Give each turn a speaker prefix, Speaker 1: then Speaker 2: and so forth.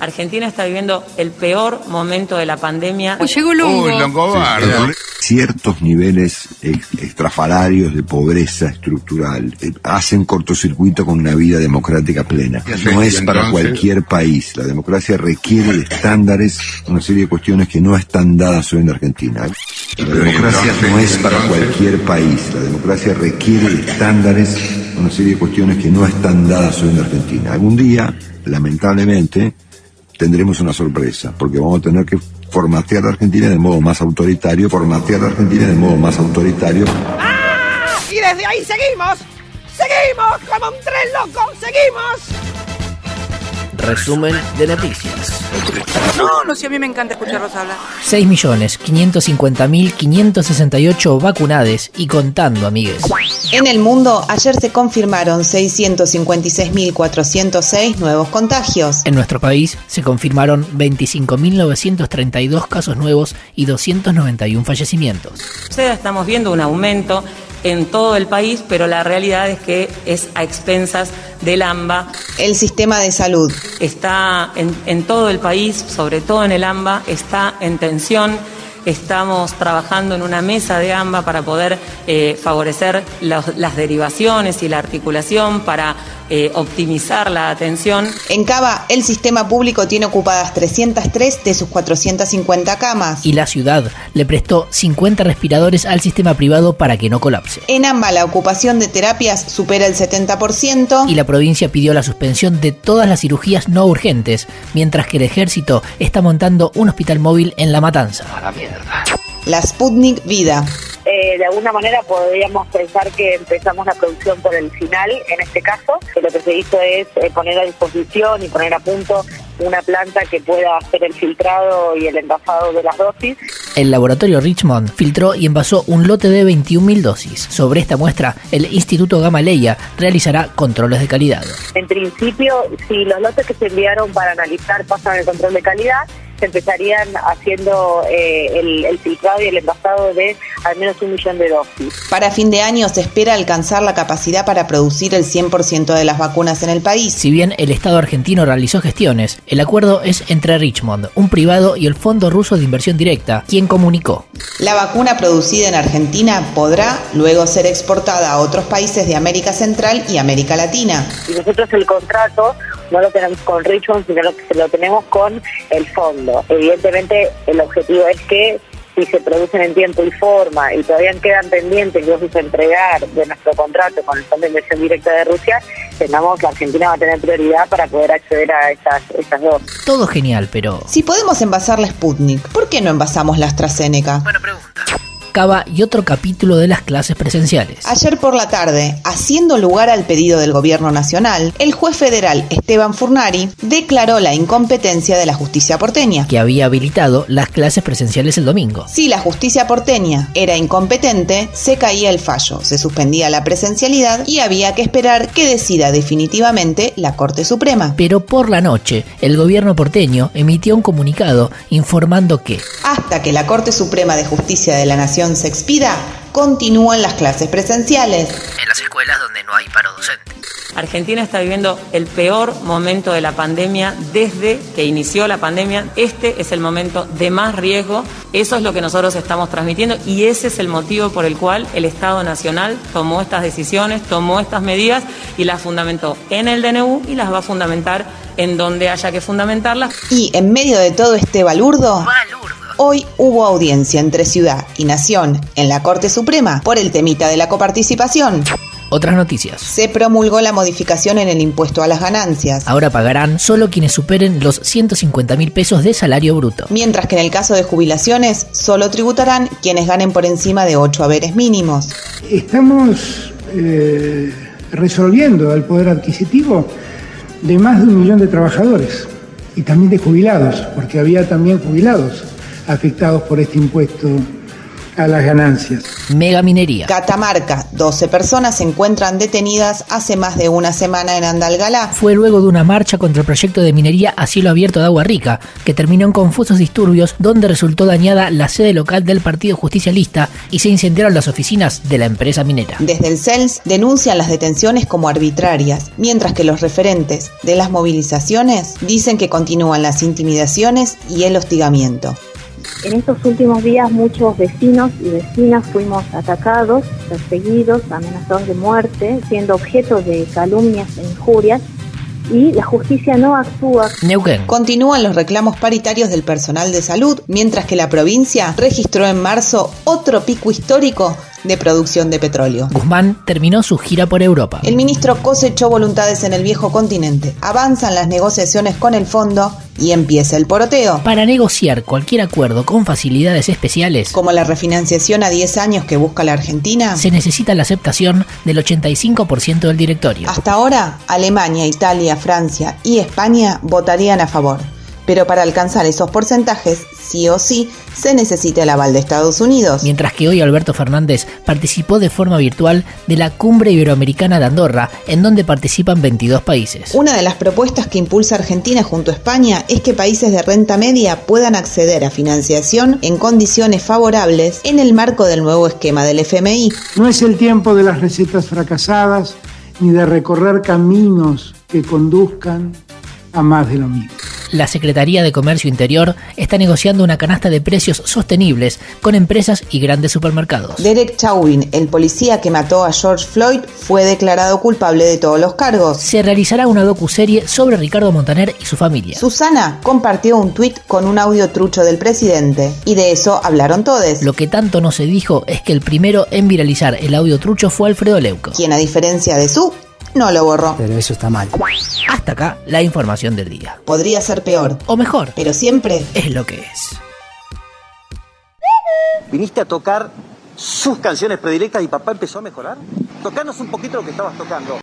Speaker 1: Argentina está viviendo el peor momento de la pandemia.
Speaker 2: llegó Longo.
Speaker 3: Uy, Longobardo.
Speaker 4: Ciertos niveles ex- extrafalarios de pobreza estructural eh, hacen cortocircuito con una vida democrática plena. No es para cualquier país. La democracia requiere de estándares, una serie de cuestiones que no están dadas hoy en Argentina. La democracia no es para cualquier país. La democracia requiere de estándares, una serie de cuestiones que no están dadas hoy en Argentina. Algún día, lamentablemente, tendremos una sorpresa, porque vamos a tener que formatear a Argentina de modo más autoritario, formatear a Argentina de modo más autoritario.
Speaker 5: Y desde ahí seguimos, seguimos como un tren loco, seguimos.
Speaker 6: Resumen de noticias.
Speaker 2: No, no, si a mí me encanta escucharlos hablar.
Speaker 6: 6.550.568 vacunades y contando, amigues.
Speaker 7: En el mundo, ayer se confirmaron 656.406 nuevos contagios.
Speaker 6: En nuestro país se confirmaron 25.932 casos nuevos y 291 fallecimientos.
Speaker 1: O sea, estamos viendo un aumento en todo el país, pero la realidad es que es a expensas del AMBA.
Speaker 7: El sistema de salud.
Speaker 1: Está en, en todo el país, sobre todo en el AMBA, está en tensión. Estamos trabajando en una mesa de AMBA para poder eh, favorecer los- las derivaciones y la articulación para eh, optimizar la atención.
Speaker 7: En Cava, el sistema público tiene ocupadas 303 de sus 450 camas.
Speaker 6: Y la ciudad le prestó 50 respiradores al sistema privado para que no colapse.
Speaker 7: En AMBA, la ocupación de terapias supera el 70%.
Speaker 6: Y la provincia pidió la suspensión de todas las cirugías no urgentes, mientras que el ejército está montando un hospital móvil en La Matanza.
Speaker 7: La Sputnik Vida.
Speaker 8: Eh, de alguna manera podríamos pensar que empezamos la producción por el final, en este caso, que lo que se hizo es eh, poner a disposición y poner a punto una planta que pueda hacer el filtrado y el envasado de las dosis.
Speaker 6: El laboratorio Richmond filtró y envasó un lote de 21.000 dosis. Sobre esta muestra, el Instituto Gamaleya realizará controles de calidad.
Speaker 8: En principio, si los lotes que se enviaron para analizar pasan el control de calidad, se empezarían haciendo eh, el, el filtrado y el envasado de al menos un millón de dosis.
Speaker 7: Para fin de año se espera alcanzar la capacidad para producir el 100% de las vacunas en el país.
Speaker 6: Si bien el Estado argentino realizó gestiones, el acuerdo es entre Richmond, un privado y el Fondo Ruso de Inversión Directa, quien comunicó.
Speaker 7: La vacuna producida en Argentina podrá luego ser exportada a otros países de América Central y América Latina.
Speaker 8: Y nosotros el contrato no lo tenemos con Richmond, sino lo que lo tenemos con el fondo. Evidentemente, el objetivo es que si se producen en tiempo y forma y todavía quedan pendientes dosis a entregar de nuestro contrato con el Fondo de Inversión Directa de Rusia, tengamos que Argentina va a tener prioridad para poder acceder a esas, esas dosis.
Speaker 6: Todo genial, pero...
Speaker 7: Si podemos envasar la Sputnik, ¿por qué no envasamos la AstraZeneca?
Speaker 6: Cava y otro capítulo de las clases presenciales.
Speaker 7: Ayer por la tarde, haciendo lugar al pedido del Gobierno Nacional, el juez federal Esteban Furnari declaró la incompetencia de la justicia porteña.
Speaker 6: que había habilitado las clases presenciales el domingo.
Speaker 7: Si la justicia porteña era incompetente, se caía el fallo, se suspendía la presencialidad y había que esperar que decida definitivamente la Corte Suprema.
Speaker 6: Pero por la noche, el gobierno porteño emitió un comunicado informando que
Speaker 7: Hasta que la Corte Suprema de Justicia de la Nación se expida, continúan las clases presenciales.
Speaker 6: en las escuelas donde no hay paro docente.
Speaker 1: Argentina está viviendo el peor momento de la pandemia desde que inició la pandemia. Este es el momento de más riesgo. Eso es lo que nosotros estamos transmitiendo y ese es el motivo por el cual el Estado Nacional tomó estas decisiones, tomó estas medidas y las fundamentó en el DNU y las va a fundamentar en donde haya que fundamentarlas.
Speaker 7: Y en medio de todo este balurdo, hoy hubo audiencia entre ciudad y nación en la Corte Suprema por el temita de la coparticipación.
Speaker 6: Otras noticias.
Speaker 7: Se promulgó la modificación en el impuesto a las ganancias.
Speaker 6: Ahora pagarán solo quienes superen los 150 mil pesos de salario bruto.
Speaker 7: Mientras que en el caso de jubilaciones, solo tributarán quienes ganen por encima de 8 haberes mínimos.
Speaker 9: Estamos eh, resolviendo el poder adquisitivo de más de un millón de trabajadores y también de jubilados, porque había también jubilados afectados por este impuesto a las ganancias.
Speaker 6: Megaminería.
Speaker 7: Catamarca, 12 personas se encuentran detenidas hace más de una semana en Andalgalá.
Speaker 6: Fue luego de una marcha contra el proyecto de minería a cielo abierto de Agua Rica, que terminó en confusos disturbios donde resultó dañada la sede local del Partido Justicialista y se incendiaron las oficinas de la empresa minera.
Speaker 7: Desde el CELS denuncian las detenciones como arbitrarias, mientras que los referentes de las movilizaciones dicen que continúan las intimidaciones y el hostigamiento.
Speaker 3: En estos últimos días muchos vecinos y vecinas fuimos atacados, perseguidos, amenazados de muerte, siendo objeto de calumnias e injurias y la justicia no actúa.
Speaker 6: Neuquén.
Speaker 7: Continúan los reclamos paritarios del personal de salud, mientras que la provincia registró en marzo otro pico histórico de producción de petróleo.
Speaker 6: Guzmán terminó su gira por Europa.
Speaker 7: El ministro cosechó voluntades en el viejo continente, avanzan las negociaciones con el fondo y empieza el poroteo.
Speaker 6: Para negociar cualquier acuerdo con facilidades especiales,
Speaker 7: Como la refinanciación a 10 años que busca la Argentina,
Speaker 6: se necesita la aceptación del 85% del directorio.
Speaker 7: hasta ahora Alemania, Italia, Francia y España votarían a favor. Pero para alcanzar esos porcentajes, sí o sí, se necesita el aval de Estados Unidos.
Speaker 6: Mientras que hoy Alberto Fernández participó de forma virtual de la Cumbre Iberoamericana de Andorra, en donde participan 22 países.
Speaker 7: Una de las propuestas que impulsa Argentina junto a España es que países de renta media puedan acceder a financiación en condiciones favorables en el marco del nuevo esquema del FMI.
Speaker 9: No es el tiempo de las recetas fracasadas ni de recorrer caminos que conduzcan a más de lo mismo.
Speaker 6: La Secretaría de Comercio Interior está negociando una canasta de precios sostenibles con empresas y grandes supermercados.
Speaker 7: Derek Chauvin, el policía que mató a George Floyd, fue declarado culpable de todos los cargos.
Speaker 6: Se realizará una docuserie sobre Ricardo Montaner y su familia.
Speaker 7: Susana compartió un tuit con un audio trucho del presidente y de eso hablaron todos.
Speaker 6: Lo que tanto no se dijo es que el primero en viralizar el audio trucho fue Alfredo Leuco.
Speaker 7: Quien a diferencia de su, no lo borró.
Speaker 10: Pero eso está mal.
Speaker 6: Hasta acá la información del día.
Speaker 7: Podría ser peor,
Speaker 6: O mejor,
Speaker 7: pero siempre
Speaker 6: es lo que es.
Speaker 11: viniste a tocar sus canciones predilectas y papá empezó a mejorar. Tocanos un poquito lo que estabas tocando.